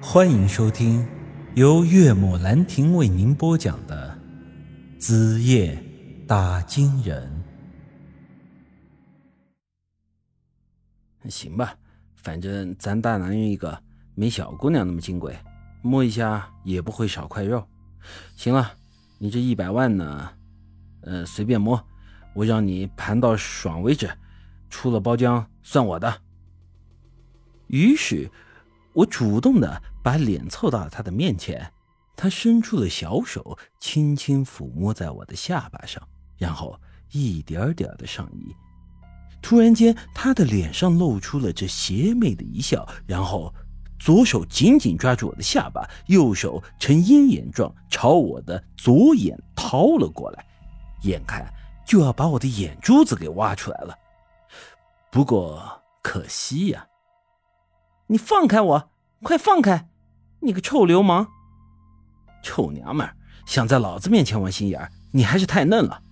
欢迎收听由岳母兰亭为您播讲的《子夜打金人》。行吧，反正咱大男人一个，没小姑娘那么金贵，摸一下也不会少块肉。行了，你这一百万呢？呃，随便摸，我让你盘到爽为止，出了包浆算我的。于是，我主动的把脸凑到了他的面前，他伸出了小手，轻轻抚摸在我的下巴上，然后一点点的上移。突然间，他的脸上露出了这邪魅的一笑，然后左手紧紧抓住我的下巴，右手呈鹰眼状朝我的左眼掏了过来，眼看就要把我的眼珠子给挖出来了。不过可惜呀，你放开我，快放开！你个臭流氓，臭娘们，想在老子面前玩心眼，你还是太嫩了。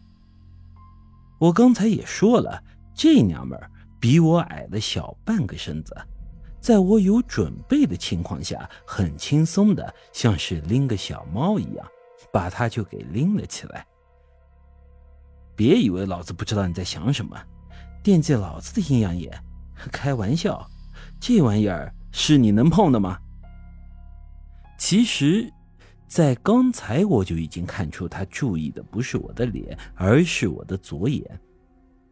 我刚才也说了。这娘们比我矮了小半个身子，在我有准备的情况下，很轻松的，像是拎个小猫一样，把她就给拎了起来。别以为老子不知道你在想什么，惦记老子的阴阳眼？开玩笑，这玩意儿是你能碰的吗？其实，在刚才我就已经看出他注意的不是我的脸，而是我的左眼。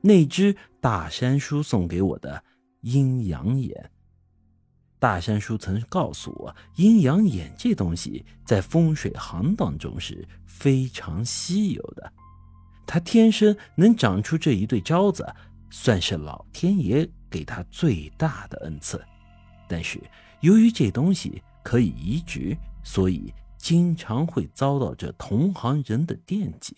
那只大山叔送给我的阴阳眼。大山叔曾告诉我，阴阳眼这东西在风水行当中是非常稀有的。他天生能长出这一对招子，算是老天爷给他最大的恩赐。但是由于这东西可以移植，所以经常会遭到这同行人的惦记。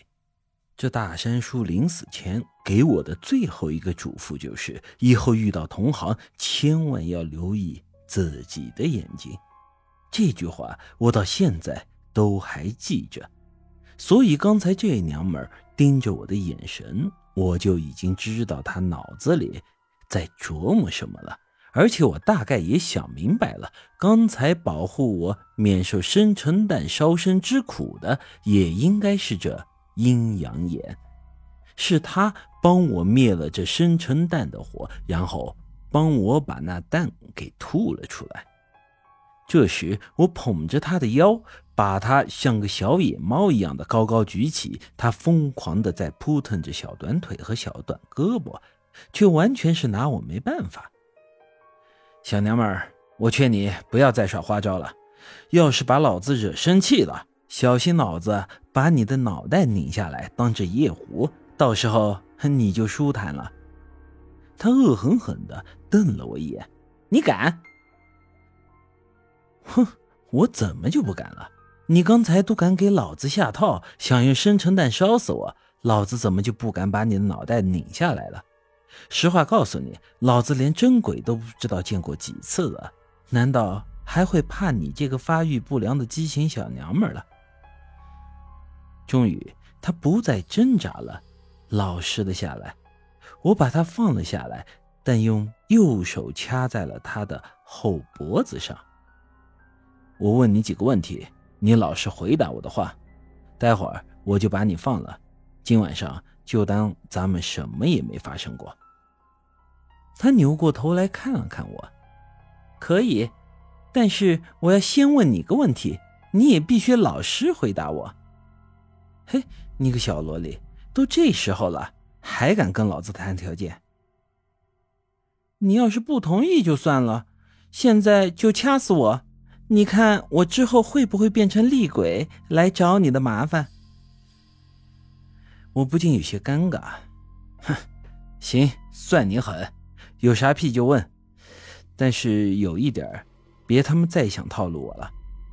这大山叔临死前给我的最后一个嘱咐就是：以后遇到同行，千万要留意自己的眼睛。这句话我到现在都还记着。所以刚才这娘们盯着我的眼神，我就已经知道她脑子里在琢磨什么了。而且我大概也想明白了，刚才保护我免受生辰蛋烧身之苦的，也应该是这。阴阳眼，是他帮我灭了这生辰蛋的火，然后帮我把那蛋给吐了出来。这时，我捧着他的腰，把他像个小野猫一样的高高举起，他疯狂的在扑腾着小短腿和小短胳膊，却完全是拿我没办法。小娘们儿，我劝你不要再耍花招了，要是把老子惹生气了。小心老子，把你的脑袋拧下来当这夜壶，到时候你就舒坦了。他恶狠狠地瞪了我一眼：“你敢？”哼，我怎么就不敢了？你刚才都敢给老子下套，想用生辰蛋烧死我，老子怎么就不敢把你的脑袋拧下来了？实话告诉你，老子连真鬼都不知道见过几次了，难道还会怕你这个发育不良的畸形小娘们了？终于，他不再挣扎了，老实的下来。我把他放了下来，但用右手掐在了他的后脖子上。我问你几个问题，你老实回答我的话，待会儿我就把你放了。今晚上就当咱们什么也没发生过。他扭过头来看了看我，可以，但是我要先问你个问题，你也必须老实回答我。嘿，你个小萝莉，都这时候了，还敢跟老子谈条件？你要是不同意就算了，现在就掐死我，你看我之后会不会变成厉鬼来找你的麻烦？我不禁有些尴尬。哼，行，算你狠，有啥屁就问，但是有一点，别他妈再想套路我了。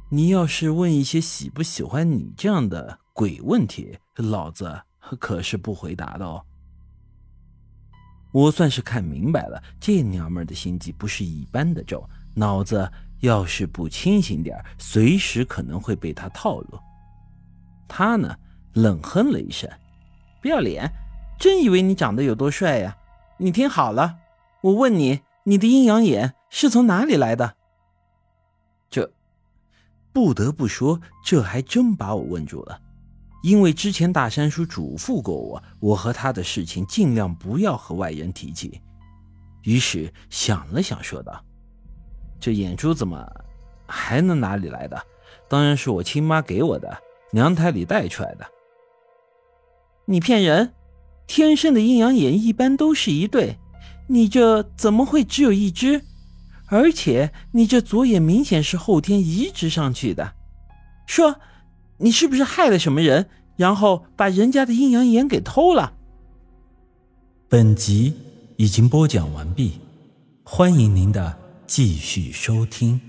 你要是问一些喜不喜欢你这样的。鬼问题，老子可是不回答的哦。我算是看明白了，这娘们的心机不是一般的重，脑子要是不清醒点，随时可能会被他套路。他呢，冷哼了一声：“不要脸，真以为你长得有多帅呀？你听好了，我问你，你的阴阳眼是从哪里来的？”这不得不说，这还真把我问住了。因为之前大山叔嘱咐过我，我和他的事情尽量不要和外人提起。于是想了想，说道：“这眼珠子嘛，还能哪里来的？当然是我亲妈给我的，娘胎里带出来的。”你骗人！天生的阴阳眼一般都是一对，你这怎么会只有一只？而且你这左眼明显是后天移植上去的。说，你是不是害了什么人，然后把人家的阴阳眼给偷了？本集已经播讲完毕，欢迎您的继续收听。